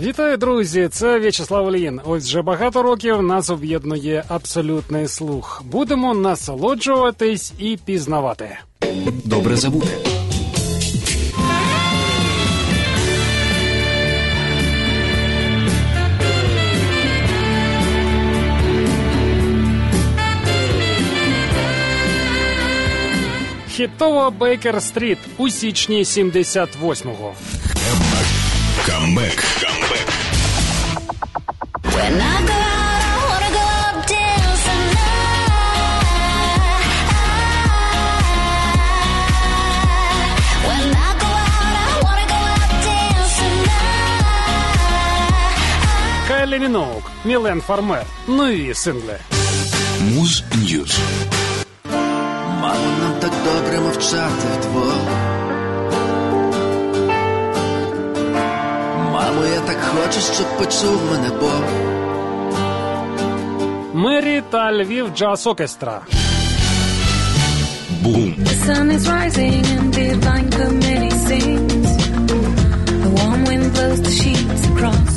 Вітаю, друзі! Це В'ячеслав Оліїн. Ось вже багато років нас об'єднує абсолютний слух. Будемо насолоджуватись і пізнавати. Добре забути. Хітова Бейкер Стріт у січні 78-го. Камбек. Камбек. When I go out, I wanna go up dancing night. When I go out, I wanna go up dancing night. Кайлі Міноук, Мілен Фармер. Нові сингли. Муз Ньюз. Мамо, нам так добре мовчати вдвох. Мамо, я так хочу, щоб почув мене Бог. Мирі та Львів Джаз Окестра. Бум. The sun is rising and divine committee sings. The warm wind blows the sheets across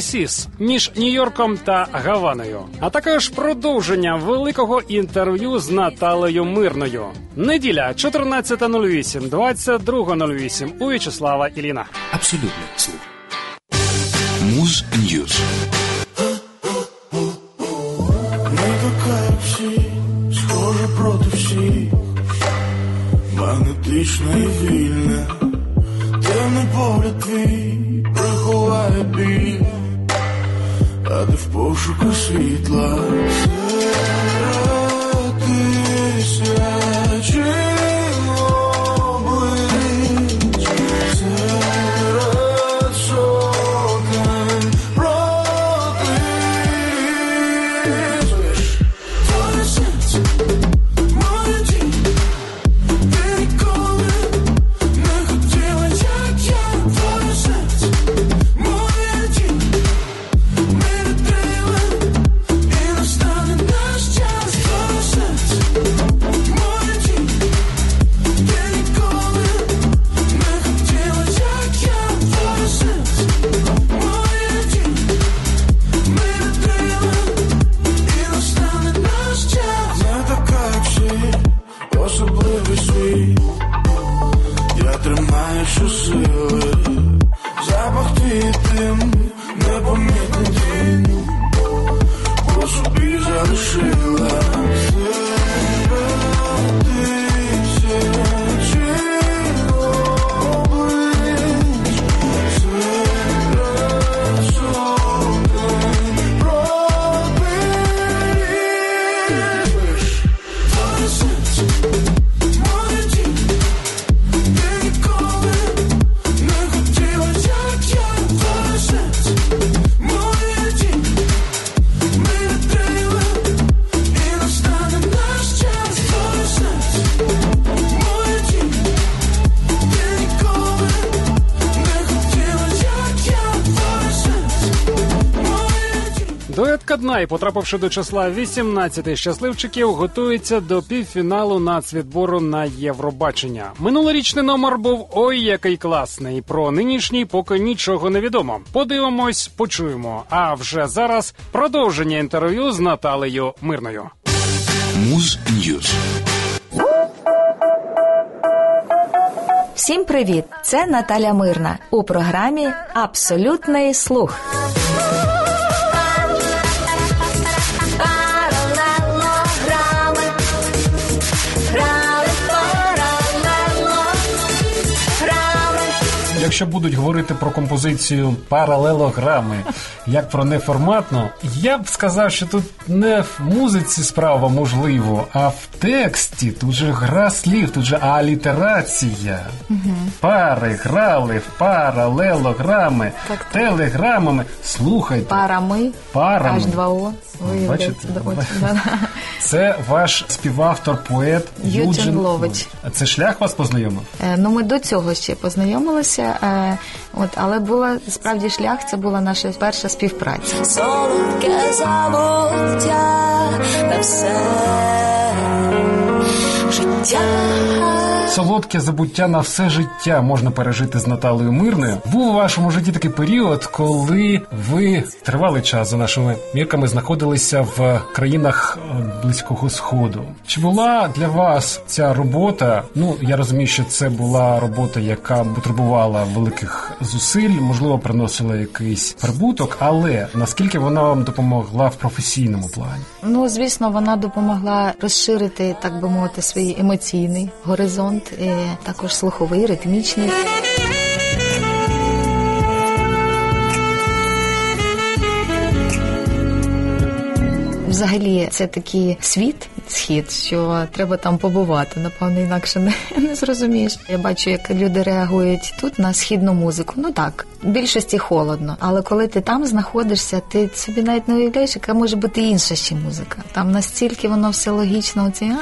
Siss між Нью-Йорком та Гаваною, а також продовження великого інтерв'ю з Наталею Мирною. Неділя 14.08, 22.08 у В'ячеслава Іліна. Абсолютний слух. Муз News. Схожа проти всіх, магнетична і вільна, темний погляд твій ти пошуках світла. Каднай, потрапивши до числа 18 щасливчиків, готується до півфіналу нацвідбору на Євробачення. Минулорічний номер був ой який класний. Про нинішній поки нічого не відомо. Подивимось, почуємо. А вже зараз продовження інтерв'ю з Наталею Мирною. Муз Ньюз. Всім привіт! Це Наталя Мирна у програмі Абсолютний слух. Якщо будуть говорити про композицію паралелограми, як про неформатну, я б сказав, що тут не в музиці справа можливо, а в тексті. Тут же гра слів, тут же алітерація. Пари грали в паралелограми, Так, так. телеграмами. Слухайте, Парами, Парами. H2O. Бачите? Виявляється, да, от, да. це ваш співавтор, поет Юджин Юджин Лович. Це шлях вас познайомив? Е, Ну, ми до цього ще познайомилися, е, от, але була справді шлях, це була наша перша співпраця. Солодке забуття на все життя. Солодке забуття на все життя можна пережити з Наталею Мирною. Був у вашому житті такий період, коли ви тривалий час за нашими мірками знаходилися в країнах е, близького сходу. Чи була для вас ця робота? Ну я розумію, що це була робота, яка потребувала великих зусиль, можливо, приносила якийсь прибуток, але наскільки вона вам допомогла в професійному плані? Ну, звісно, вона допомогла розширити, так би мовити, свій емоційний горизонт, і також слуховий, ритмічний. Взагалі, це такий світ, схід, що треба там побувати. Напевно, інакше не, не зрозумієш. Я бачу, як люди реагують тут на східну музику. Ну так, в більшості холодно. Але коли ти там знаходишся, ти собі навіть не уявляєш, яка може бути інша ще музика. Там настільки воно все логічно. Оці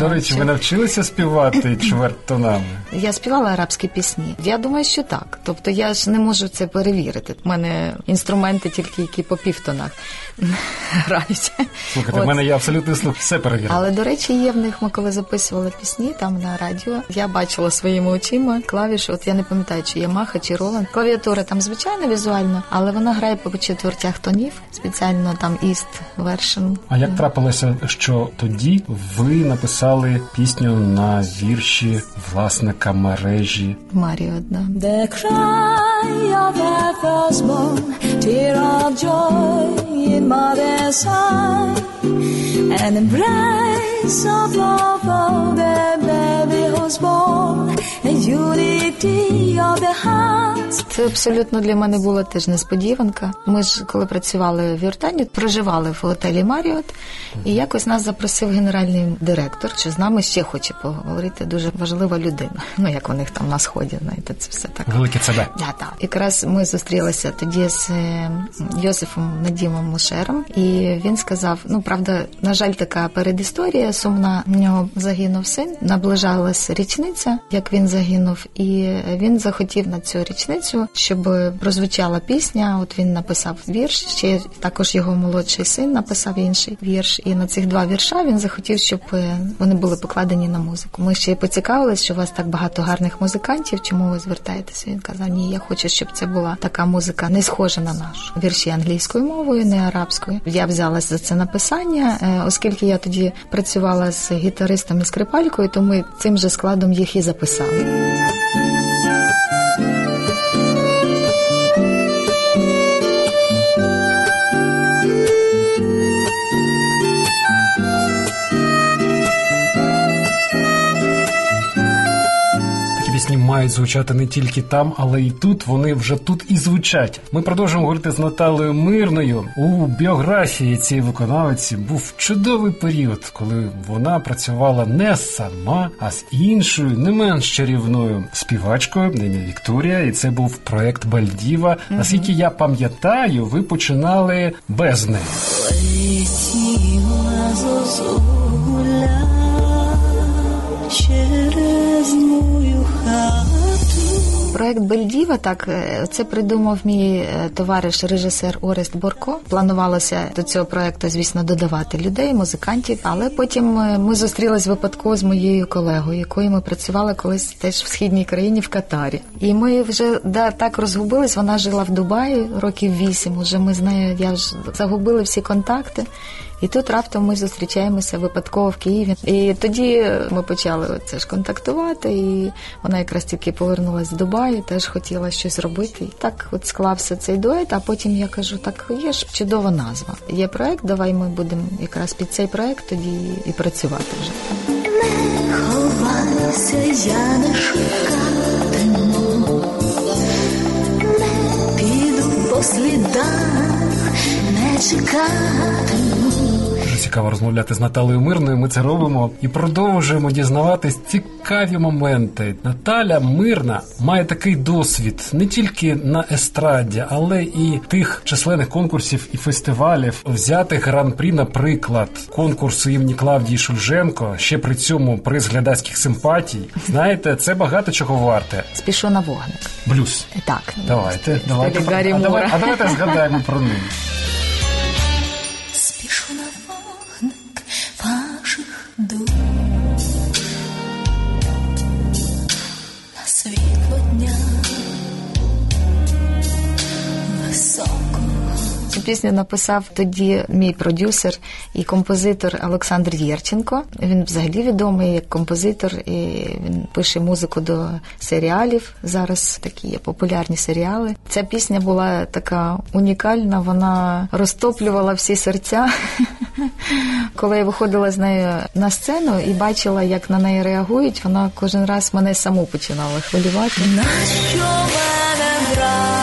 До речі, ви навчилися співати чвертьтонами? я співала арабські пісні. Я думаю, що так. Тобто я ж не можу це перевірити. У мене інструменти тільки які по півтонах грають. Слухайте, в мене є абсолютний слух, все перевірено. Але до речі, є в них. Ми коли записували пісні там на радіо. Я бачила своїми очима клавіші. От я не пам'ятаю, чи Ямаха, чи Роланд. Клавіатура там звичайно візуально, але вона грає по четвертях тонів. Спеціально там East Version. А як трапилося, що тоді ви написали пісню на вірші власника мережі? Маріо одна. The cry of the firstborn, tear of joy in mother's eye, and embrace of love of the baby who's born, a unity of the hearts. Це абсолютно для мене була теж несподіванка. Ми ж коли працювали в Юртані, проживали в готелі Маріот, і якось нас запросив генеральний директор, що з нами ще хоче поговорити. Дуже важлива людина. Ну як у них там на сході, знаєте, це все так. Велике себе. Да, так. Якраз ми зустрілися тоді з е, Йосифом Надімом Мушером, і він сказав: ну правда, на жаль, така передісторія сумна. В нього загинув син. Наближалася річниця, як він загинув, і він захотів на цю річницю, щоб прозвучала пісня. От він написав вірш. Ще також його молодший син написав інший вірш. І на цих два вірша він захотів, щоб е, вони були покладені на музику. Ми ще й поцікавились, що у вас так багато гарних музикантів. Чому ви звертаєтеся? Він казав: Ні, я хочу, щоб це була така музика, не схожа на нашу. Вірші англійською мовою, не арабською. Я взялась за це написання, е, оскільки я тоді працювала з гітаристом і скрипалькою, то ми цим же складом їх і записали. Пісні мають звучати не тільки там, але й тут. Вони вже тут і звучать. Ми продовжуємо говорити з Наталею Мирною. У біографії цієї виконавиці був чудовий період, коли вона працювала не сама, а з іншою, не менш чарівною співачкою ім'я Вікторія. І це був проект Бальдіва. Наскільки я пам'ятаю, ви починали без неї. Через мою хату. Проект Бельдіва, так е, це придумав мій е, товариш, режисер Орест Борко. Планувалося до цього проекту, звісно, додавати людей, музикантів. Але потім е, ми зустрілись випадково з моєю колегою, якою ми працювали колись теж в східній країні в Катарі. І ми вже да, так розгубились. Вона жила в Дубаї років вісім. Уже ми з нею я вже загубили всі контакти. І тут раптом ми зустрічаємося випадково в Києві. І тоді ми почали це ж контактувати. І вона якраз тільки повернулася з Дубаю, теж хотіла щось робити. І так от склався цей дует. А потім я кажу: так є ж чудова назва. Є проект, давай ми будемо якраз під цей проект тоді і працювати вже. Ховайся, я не шукатиму по слідах не чекатиму. Цікаво розмовляти з Наталею Мирною. Ми це робимо і продовжуємо дізнаватись цікаві моменти. Наталя Мирна має такий досвід не тільки на естраді, але і тих численних конкурсів і фестивалів. Взяти гран-прі, наприклад, конкурсу імені Клавдії Шульженко, ще при цьому приз глядацьких симпатій. Знаєте, це багато чого варте. Спішу на вогник. Блюз. Так. Давайте, давайте. А, давай, а давайте згадаємо про неї. Пісню написав тоді мій продюсер і композитор Олександр Єрченко. Він взагалі відомий як композитор, і він пише музику до серіалів. Зараз такі є популярні серіали. Ця пісня була така унікальна, вона розтоплювала всі серця. Коли я виходила з нею на сцену і бачила, як на неї реагують, вона кожен раз мене саму починала хвилювати. Нащо мене гра?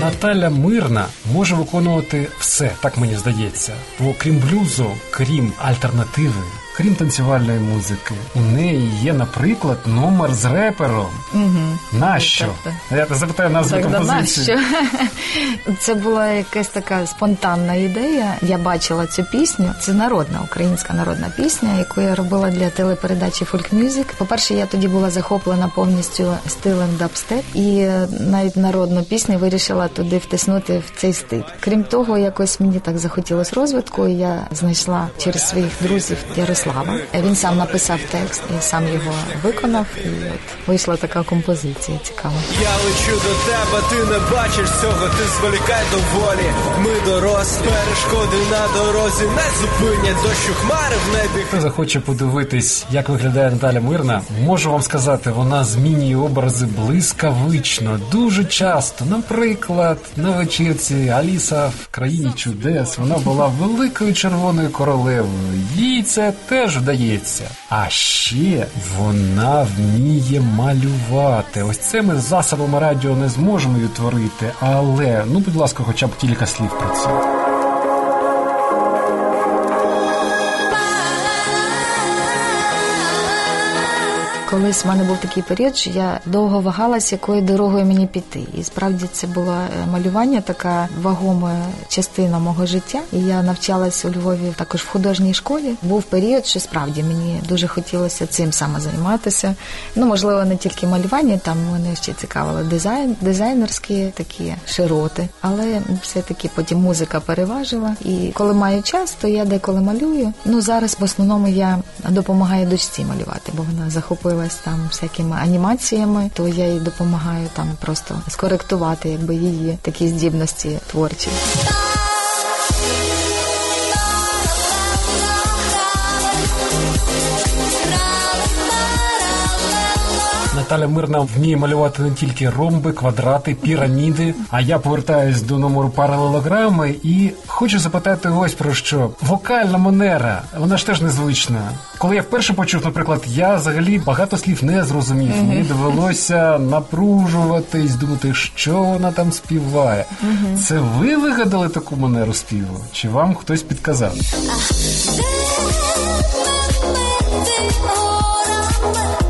Наталя Мирна може виконувати все, так мені здається. Бо крім блюзу, крім альтернативи, крім танцювальної музики, у неї є, наприклад, номер з репером. Угу. Нащо? Так, Я запитаю назву Так, композиції. нащо? Це була якась така спонтанна ідея. Я бачила цю пісню. Це народна українська народна пісня, яку я робила для телепередачі Folk Music. По-перше, я тоді була захоплена повністю стилем дабстеп, і навіть народну пісню вирішила туди втиснути в цей стиль. Крім того, якось мені так захотілося розвитку. і Я знайшла через своїх друзів Ярослава. Він сам написав текст і сам його виконав. І от вийшла така композиція цікава. Я лечу до тебе, ти не бачиш цього, ти зволікай доволі. Ми дорослі, перешкоди на дорозі не зупинять дощу хмари в небі. Хто захоче подивитись, як виглядає Наталя Мирна, можу вам сказати, вона змінює образи блискавично, дуже часто. Наприклад, на вечірці Аліса в країні чудес вона була великою червоною королевою. Їй це теж вдається. А ще вона вміє малювати. Ось це ми засобами радіо не зможемо відтворити, але ну, будь ласка, хоча б кілька слів про це. Колись в мене був такий період, що я довго вагалась, якою дорогою мені піти. І справді це було е, малювання, така вагома частина мого життя. І я навчалась у Львові також в художній школі. Був період, що справді мені дуже хотілося цим саме займатися. Ну, можливо, не тільки малювання, там мене ще цікавило дизайн, дизайнерські такі широти. Але все-таки потім музика переважила. І коли маю час, то я деколи малюю. Ну зараз в основному я допомагаю дочці малювати, бо вона захопилась там всякими анімаціями, то я їй допомагаю там просто скоректувати якби її такі здібності творчі. Наталя Мирна вміє малювати не тільки ромби, квадрати, піраміди. А я повертаюсь до номеру паралелограми і хочу запитати ось про що. Вокальна манера, вона ж теж незвична. Коли я вперше почув, наприклад, я взагалі багато слів не зрозумів. Мені довелося напружуватись, думати, що вона там співає. Це ви вигадали таку манеру співу? Чи вам хтось підказав? Креслили життя, все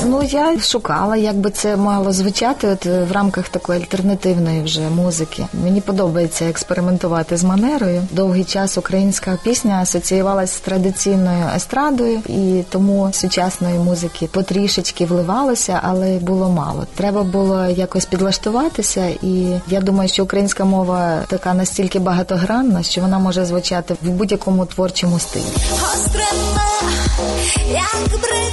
Ну я шукала, як би це мало звучати, от е, в рамках такої альтернативної вже музики. Мені подобається експериментувати з манерою. Довгий час українська пісня асоціювалася з традиційною естрадою, і тому сучасної музики потрішечки вливалося, але було мало. Треба було якось підлаштуватися, і я думаю, що українська мова така настільки багатогранна, що вона може звучати в будь-якому творчому стилі. Гостриме, як бритва.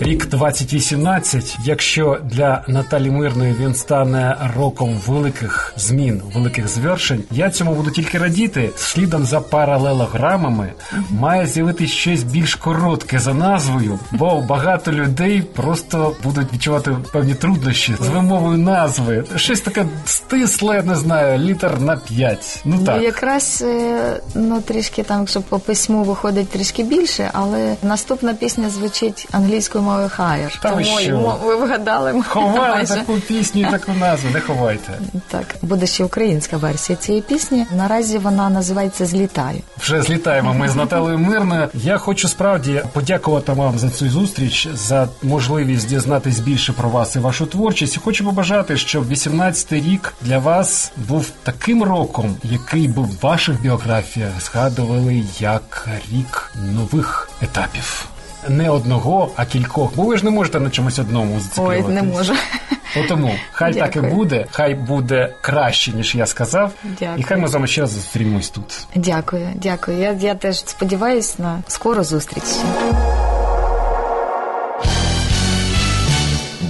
Рік 2018, якщо для Наталі Мирної він стане роком великих змін, великих звершень, я цьому буду тільки радіти. Слідом за паралелограмами має з'явитися щось більш коротке за назвою, бо багато людей просто будуть відчувати певні труднощі з вимовою назви. Щось таке стисле, не знаю, літер на п'ять. Ну так. Ну, якраз е, ну трішки там, якщо по письму виходить трішки більше, але наступна пісня звучить англійською мовою ви Тому що? ви вгадали Ховали майже. таку пісню і таку назву, не ховайте. Так, буде ще українська версія цієї пісні. Наразі вона називається Злітаю. Вже злітаємо ми з Наталею Мирною. Я хочу справді подякувати вам за цю зустріч, за можливість дізнатись більше про вас і вашу творчість. І хочу побажати, щоб 18-й рік для вас був таким роком, який би в ваших біографіях згадували як рік нових етапів. Не одного, а кількох. Бо ви ж не можете на чомусь одному Ой, зациклюватись. не можу. Тому хай так і буде, хай буде краще, ніж я сказав. Дякую. І хай ми з вами ще раз зустрінемось тут. Дякую, дякую. Я, я теж сподіваюся на скору зустріч.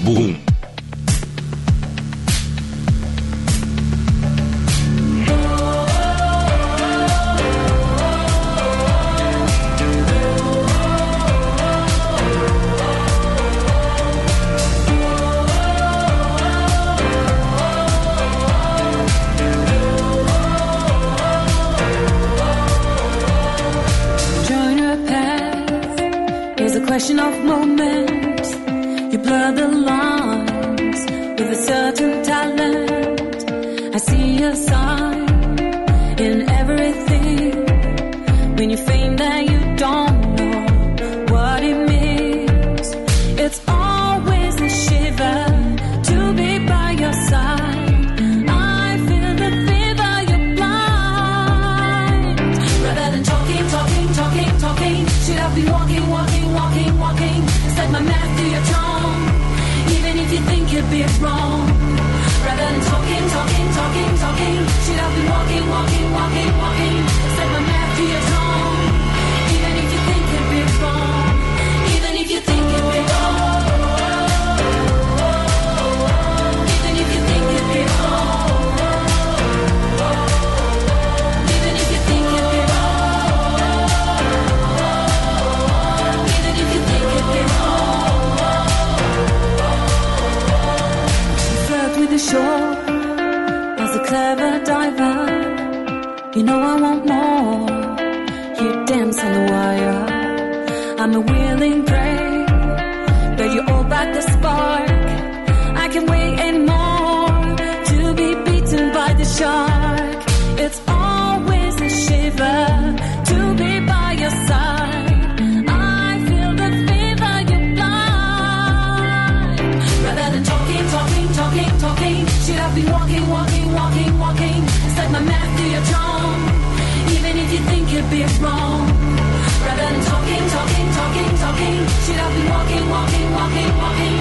Бум. As a clever diver. You know I want more. You dance on the wire. I'm a willing prey, but you hold back the spark. Think be wrong. Rather than talking, talking, talking, talking, should I be walking, walking, walking, walking?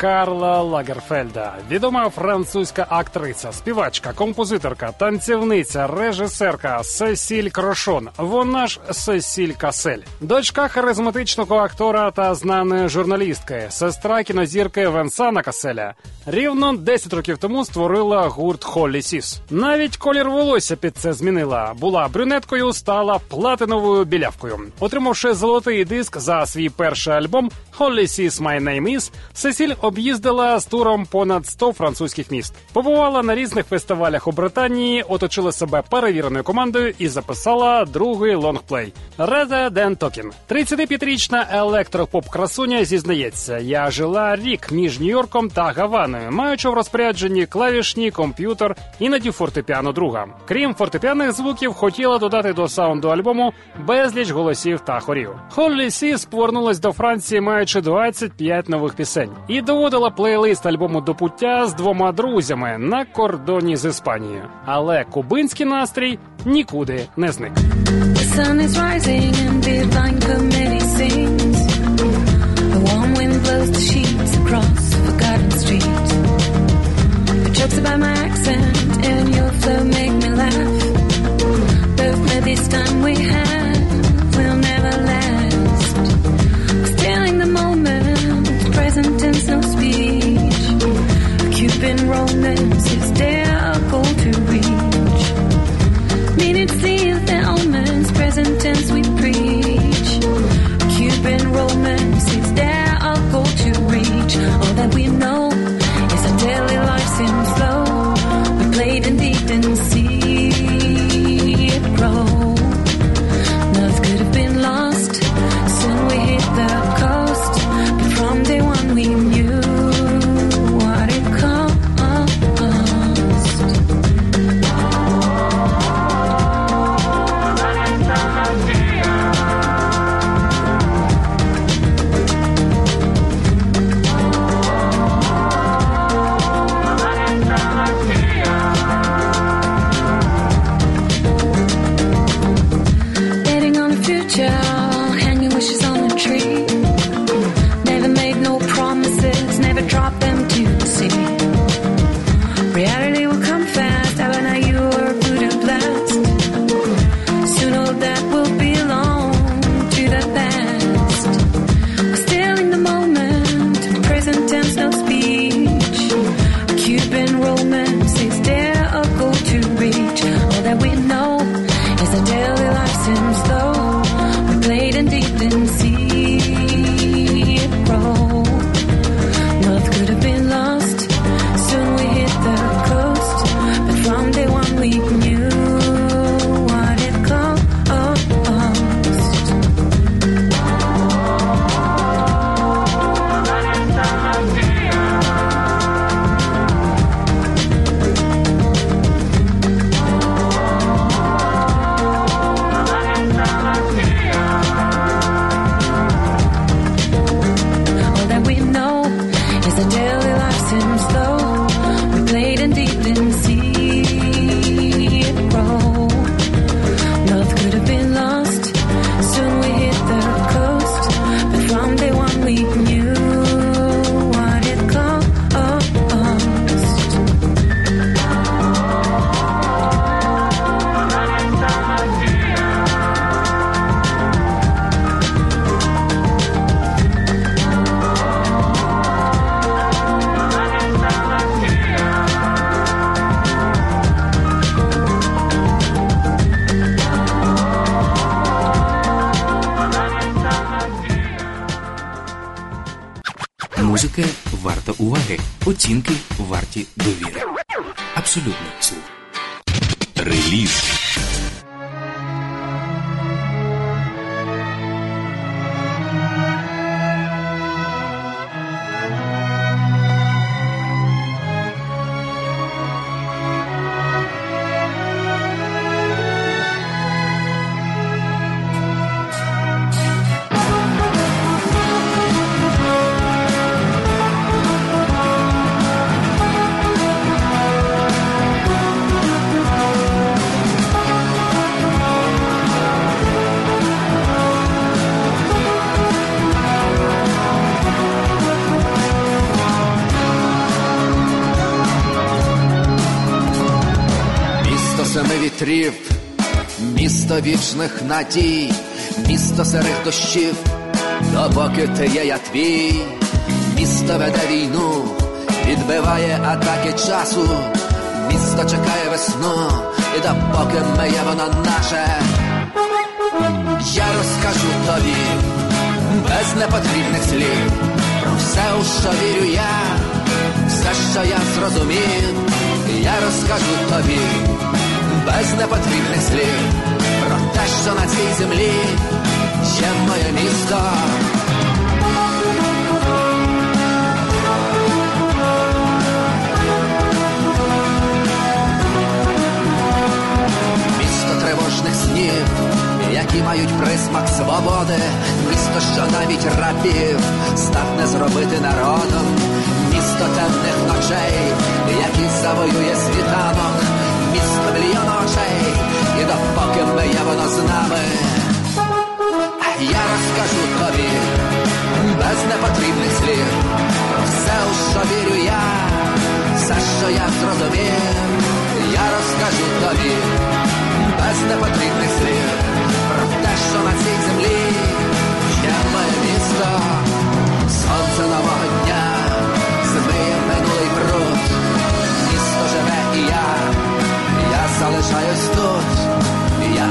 Карла Лагерфельда, відома французька актриця, співачка, композиторка, танцівниця, режисерка Сесіль Крошон. Вона ж Сесіль Касель, дочка харизматичного актора та знаної журналістки, сестра кінозірки Венсана Каселя. Рівно 10 років тому створила гурт Hollysiz. Навіть колір волосся під це змінила. Була брюнеткою, стала платиновою білявкою. Отримавши золотий диск за свій перший альбом Hollysiz My Name Is, Сесіль об'їздила з туром понад 100 французьких міст. Побувала на різних фестивалях у Британії, оточила себе перевіреною командою і записала другий лонгплей Rather Than Talking. 35-річна електропоп-красуня зізнається: я жила рік між Нью-Йорком та Гаваною, маючи в розпорядженні клавішні, комп'ютер, іноді фортепіано друга. Крім фортепіаних звуків, хотіла додати до саунду альбому безліч голосів та хорів. Холлі Сіс повернулась до Франції, маючи 25 нових пісень, і доводила плейлист альбому до пуття з двома друзями на кордоні з Іспанією. Але кубинський настрій нікуди не зник. The sun is rising sentence оцінки варті довіри. Абсолютно надій, місто серед дощів, допоки ти є я твій, місто веде війну, відбиває атаки часу, місто чекає весну, і допоки миє воно наше, я розкажу тобі без непотрібних слів про все, у що вірю я, все, що я зрозумів, я розкажу тобі без непотрібних слів що на цій землі є моє місто. Місто тривожних снів, які мають присмак свободи, місто, що навіть рабів здатне зробити народом, місто темних ночей, які завоює світанок, місто мільйон очей, і допоки миє воно з нами, я розкажу тобі без непотрібних слів все, у що вірю я, все, що я зрозумів, я розкажу тобі без непотрібних слів про те, що на цій землі є моє місто, сонце нового дня, змиє минулий бруд, місто живе і я, я залишаюсь тут, я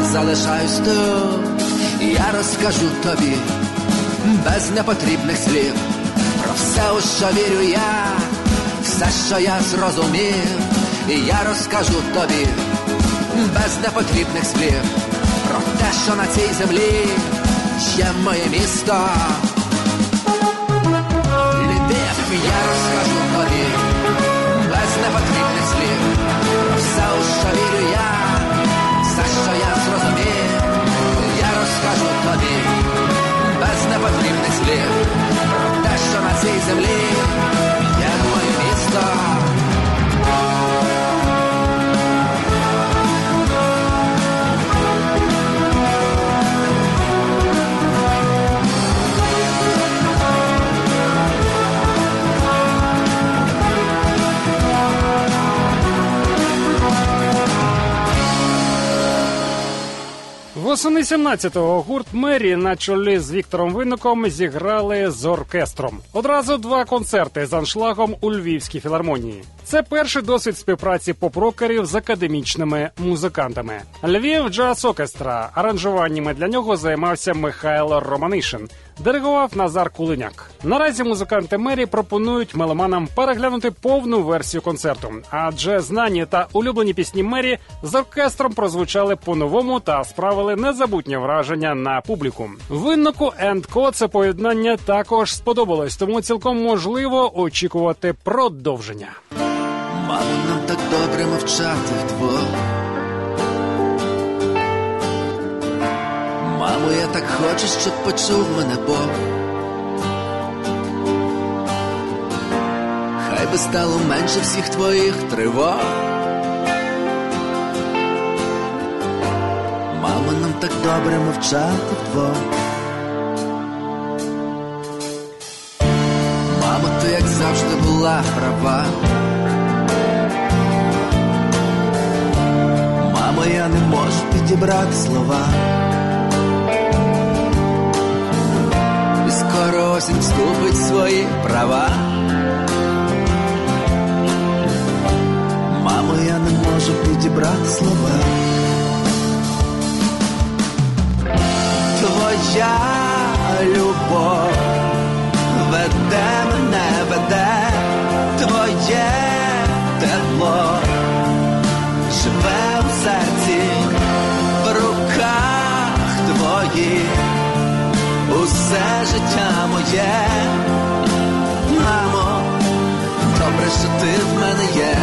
залишаюсь тут, я розкажу тобі без непотрібних слів. Про все, у що вірю я, все, що я зрозумів, я розкажу тобі без непотрібних слів. Про те, що на цій землі є моє місто. Що Восени 17-го гурт Мері на чолі з Віктором Винником зіграли з оркестром. Одразу два концерти з аншлагом у Львівській філармонії. Це перший досвід співпраці поп-рокерів з академічними музикантами. Львів джаз оркестра. Аранжуваннями для нього займався Михайло Романишин. Диригував Назар Кулиняк. Наразі музиканти мері пропонують меломанам переглянути повну версію концерту, адже знані та улюблені пісні мері з оркестром прозвучали по-новому та справили незабутнє враження на публіку. Виннику енд Ко це поєднання також сподобалось, тому цілком можливо очікувати продовження. Мамо, нам так добре мовчати вдвох. Мамо, я так хочу, щоб почув мене Бог. Хай би стало менше всіх твоїх тривог. Мамо, нам так добре мовчати вдвох. Мамо, ти як завжди була права. Мамо, я не можу підібрати слова. Скоро осінь вступить свої права. Мамо, я не можу підібрати слова. Твоя любов веде мене, веде твоє тепло усе життя моє, мамо, добре, що ти в мене є.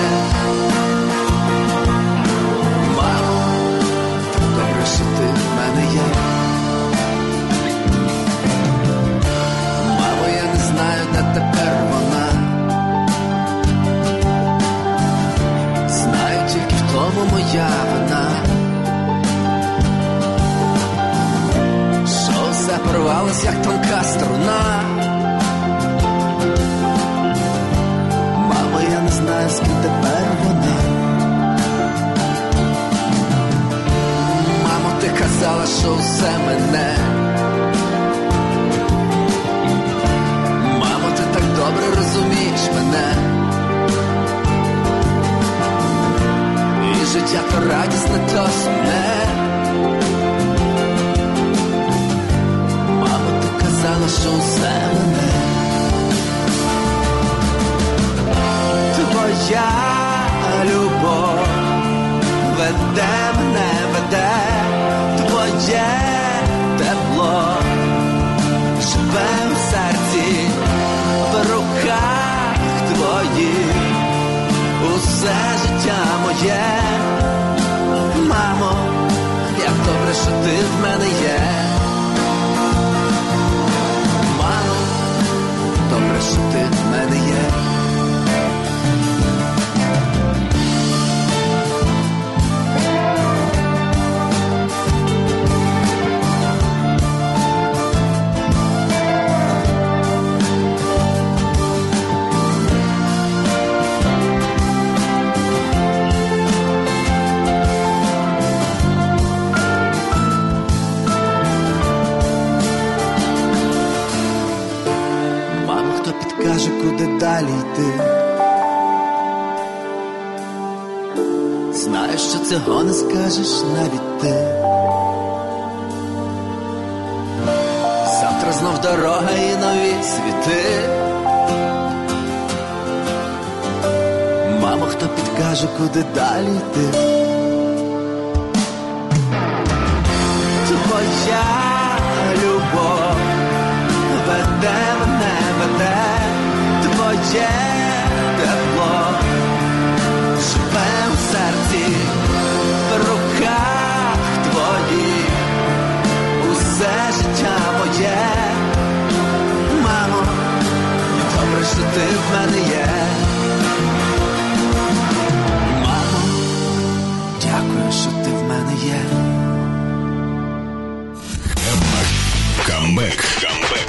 Камбек. Камбек.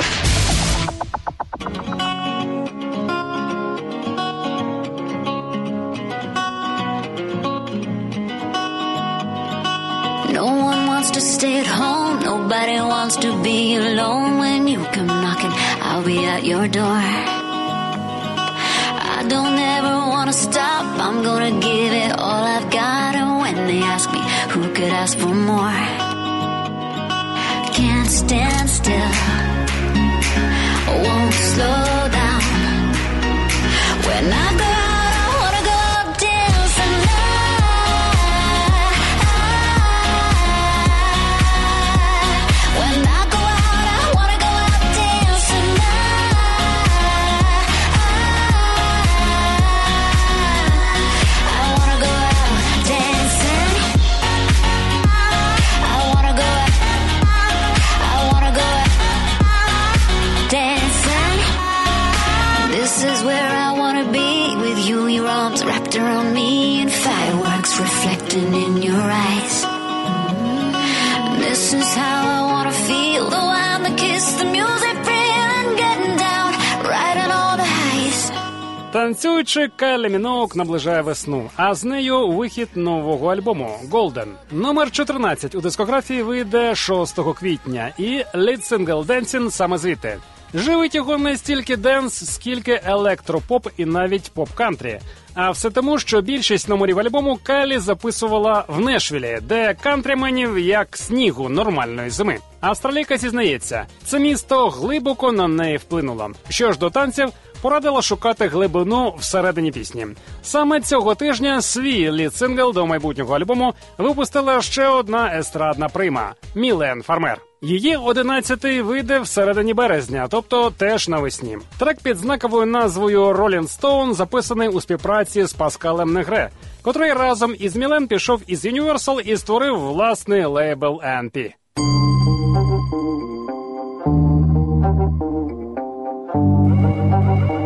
No one wants to stay at home. Nobody wants to be alone. When you come knocking, I'll be at your door. I don't ever wanna stop. I'm gonna give it all I've got. And when they ask me who could ask for more, Can't stand still. Won't slow down. When I go Танцюючи, Кайлі Міноуг наближає весну, а з нею вихід нового альбому Golden. Номер 14 у дискографії вийде 6 квітня, і lead-сингл Dancing саме звідти. Живить його не стільки денс, скільки електропоп і навіть поп-кантрі. А все тому, що більшість номерів альбому Кайлі записувала в Нешвілі, де кантріменів як снігу нормальної зими. Австралійка зізнається, це місто глибоко на неї вплинуло. Що ж до танців, порадила шукати глибину всередині пісні. Саме цього тижня свій лід-сингл до майбутнього альбому випустила ще одна естрадна прима Мілен Фармер. Її одинадцятий вийде всередині березня, тобто теж навесні. Трек під знаковою назвою Rolling Stone записаний у співпраці з Паскалем Негре, котрий разом із Мілен пішов із Universal і створив власний лейбл NP. Et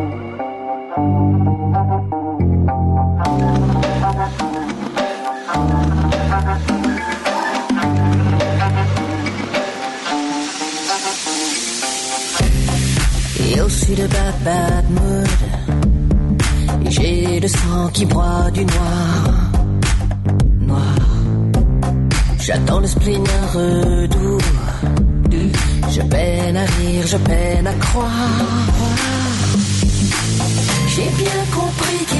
de bad bad mood. Et j'ai le sang qui broie du noir. Noir. J'attends le spleen un redoux Je peine à rire, je peine à croire. J'ai bien compris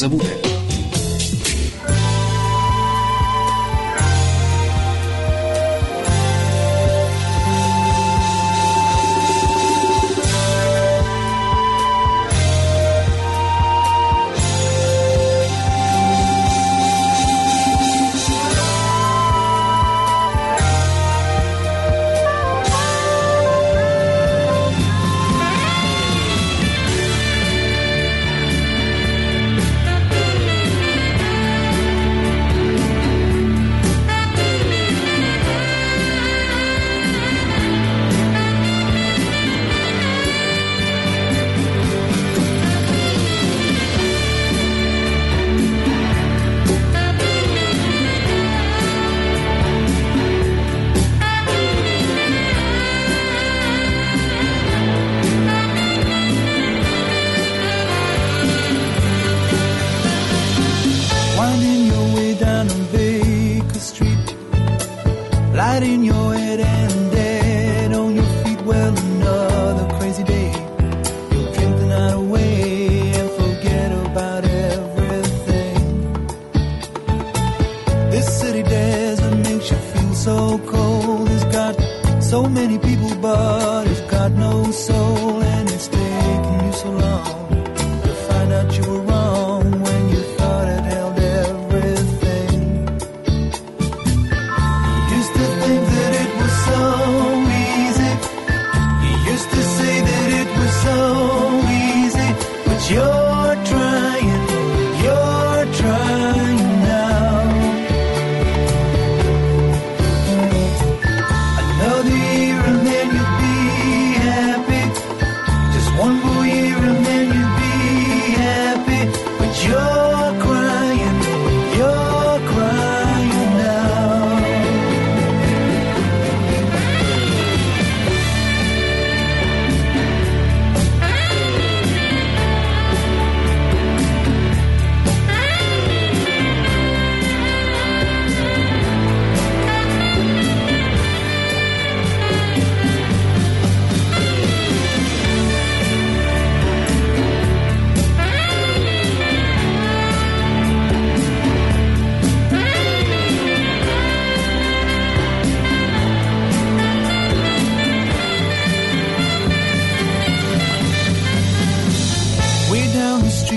Rosa This city desert makes you feel so cold. It's got so many people, but it's got no soul, and it's taking you so long to find out you were.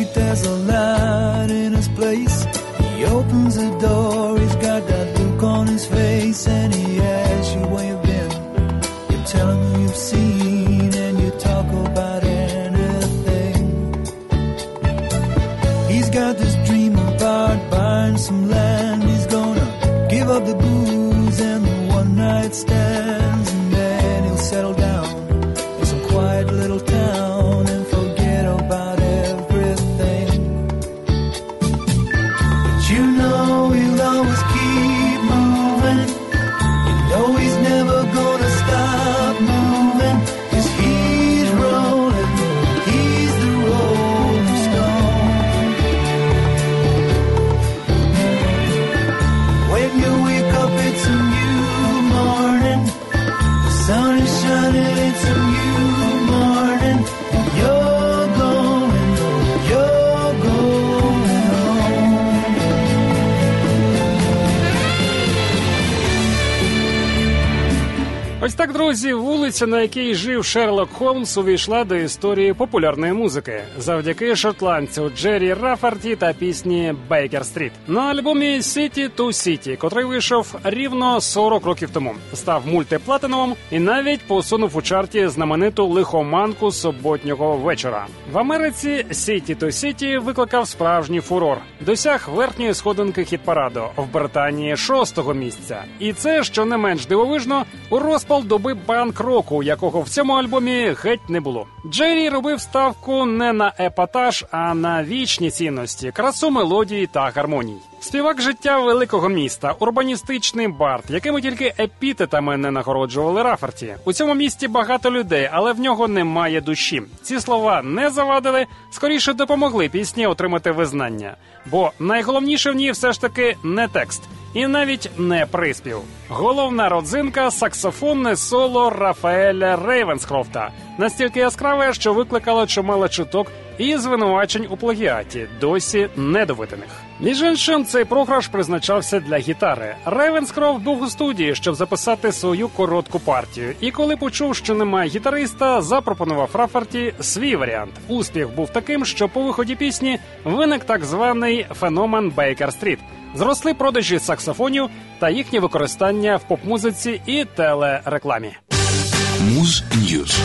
There's a light in his place. He opens the door, he's got that look on his face, and he asks you where you've been. You tell him you've seen, and you talk about anything. He's got this dream about buying some land. He's gonna give up the booze and the one night stands, друзі, вулиця, на якій жив Шерлок Холмс, увійшла до історії популярної музики завдяки шотландцю Джері Раферті та пісні Baker Street на альбомі City to City, котрий вийшов рівно 40 років тому, став мультиплатиновим і навіть посунув у чарті знамениту лихоманку суботнього вечора. В Америці City to City викликав справжній фурор, досяг верхньої сходинки хіт-параду в Британії шостого місця. І це, що не менш дивовижно, у розпал доби панк-року, якого в цьому альбомі геть не було. Джері робив ставку не на епатаж, а на вічні цінності, красу мелодії та гармоній. Співак життя великого міста, урбаністичний бард, якими тільки епітетами не нагороджували Раферті. У цьому місті багато людей, але в нього немає душі. Ці слова не завадили, скоріше допомогли пісні отримати визнання. Бо найголовніше в ній все ж таки не текст. І навіть не приспів. Головна родзинка саксофонне соло Рафаеля Рейвенскрофта, настільки яскраве, що викликало чимало чуток і звинувачень у плагіаті, досі недоведених. Між іншим, цей програш призначався для гітари. Рейвенскрофт був у студії, щоб записати свою коротку партію. І коли почув, що немає гітариста, запропонував Раферті свій варіант. Успіх був таким, що по виході пісні виник так званий феномен Baker Street. Зросли продажі саксофонів та їхнє використання в поп-музиці і телерекламі. Муз News.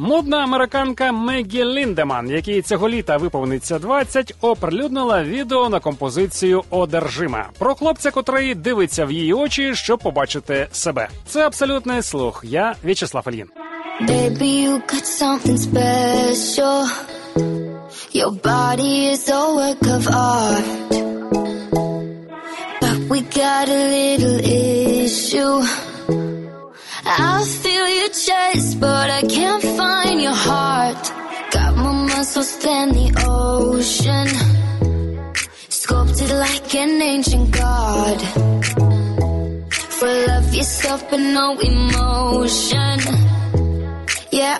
Модна американка Мегі Ліндеман, якій цього літа виповниться 20, оприлюднила відео на композицію Одержима про хлопця, котрий дивиться в її очі, щоб побачити себе. Це абсолютний слух. Я В'ячеслав special. Your body is a work of art. But we got a little issue. I feel your chest, but I can't find your heart. Got more muscles than the ocean. Sculpted like an ancient god. Full of yourself, but no emotion. Yeah,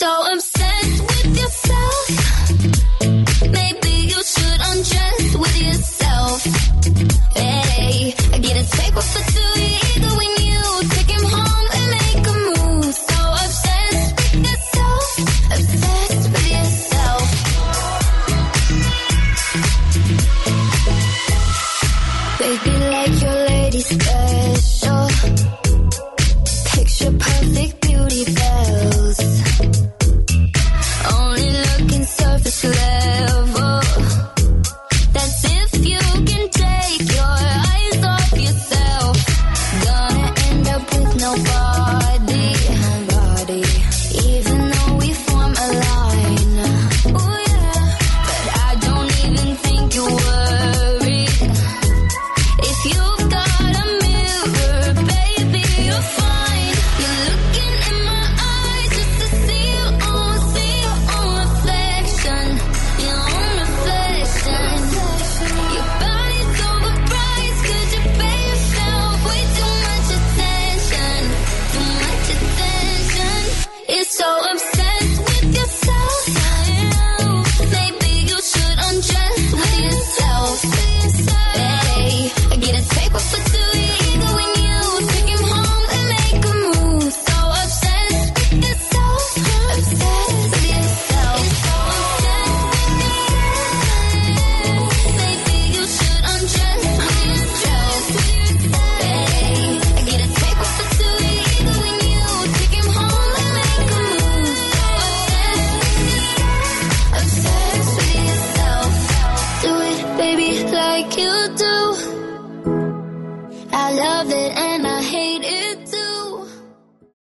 So I'm